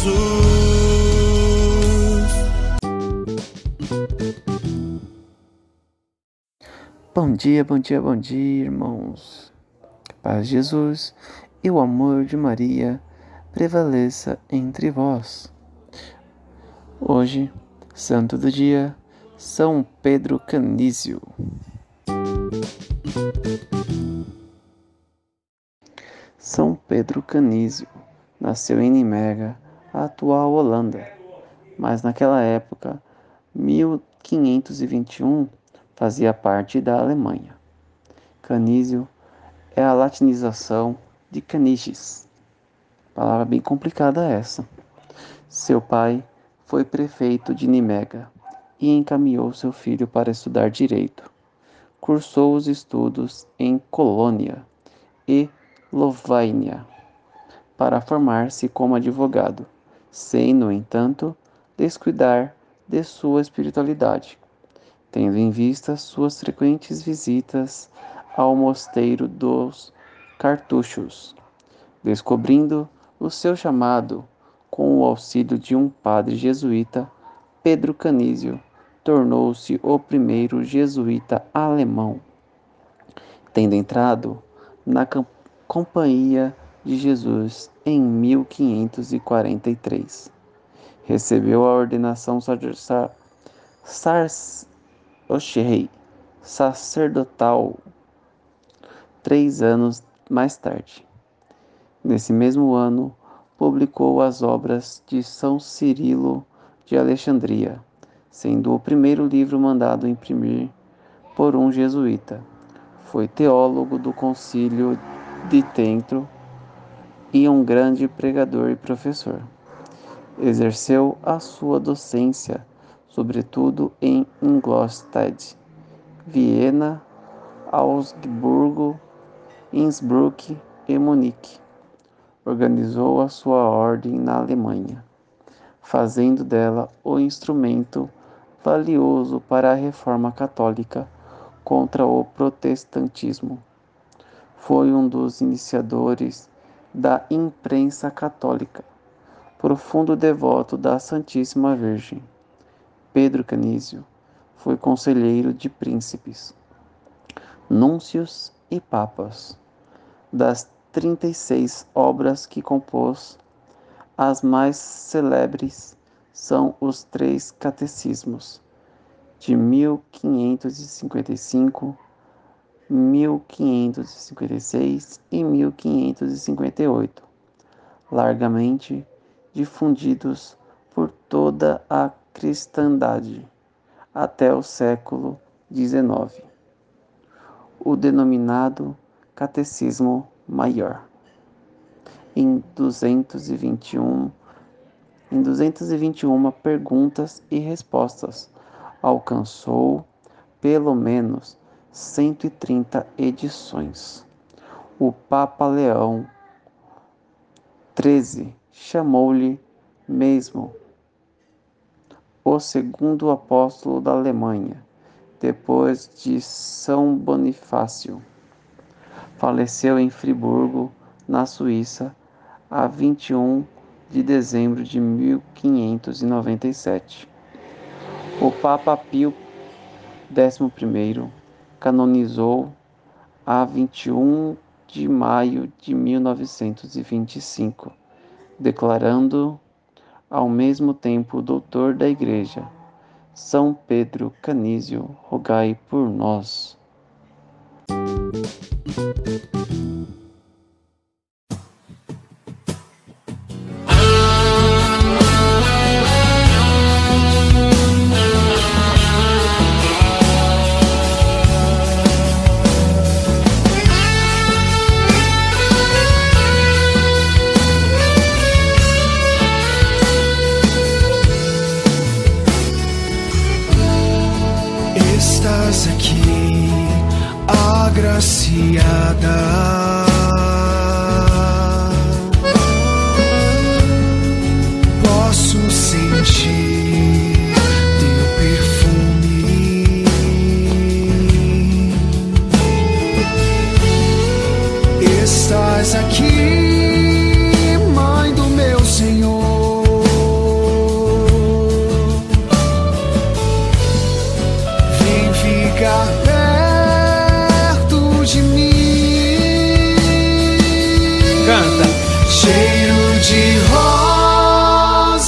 Jesus. Bom dia, bom dia, bom dia, irmãos. Paz de Jesus e o amor de Maria prevaleça entre vós. Hoje, santo do dia, São Pedro Canísio. São Pedro Canísio nasceu em Nimega, a atual Holanda, mas naquela época, 1521, fazia parte da Alemanha. Canísio é a latinização de Caniches. Palavra bem complicada essa. Seu pai foi prefeito de Nimega e encaminhou seu filho para estudar direito. Cursou os estudos em Colônia e Lovaina para formar-se como advogado, sem, no entanto, descuidar de sua espiritualidade, tendo em vista suas frequentes visitas ao mosteiro dos Cartuchos, descobrindo o seu chamado com o auxílio de um padre jesuíta, Pedro Canísio tornou-se o primeiro jesuíta alemão, tendo entrado na Companhia de Jesus em 1543. Recebeu a ordenação sacerdotal três anos mais tarde. Nesse mesmo ano, publicou as obras de São Cirilo de Alexandria, sendo o primeiro livro mandado imprimir por um jesuíta. Foi teólogo do Concílio de Trento e um grande pregador e professor. Exerceu a sua docência, sobretudo em Ingolstadt, Viena, Augsburgo, Innsbruck e Munique. Organizou a sua ordem na Alemanha, fazendo dela o instrumento valioso para a reforma católica contra o protestantismo. Foi um dos iniciadores da imprensa católica, profundo devoto da Santíssima Virgem. Pedro Canísio foi conselheiro de príncipes, núncios e papas. Das 36 obras que compôs, as mais célebres são os três catecismos, de 1555, 1556 e 1558, largamente difundidos por toda a cristandade até o século XIX, o denominado Catecismo Maior. Em 221, em 221 perguntas e respostas, alcançou pelo menos 130 edições. O Papa Leão XIII chamou-lhe mesmo o segundo apóstolo da Alemanha, depois de São Bonifácio. Faleceu em Friburgo, na Suíça, a 21 de dezembro de 1597. O Papa Pio XI canonizou a 21 de maio de 1925, declarando ao mesmo tempo doutor da Igreja. São Pedro Canísio, rogai por nós. Estás aqui, agraciada.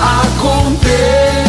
aconteça.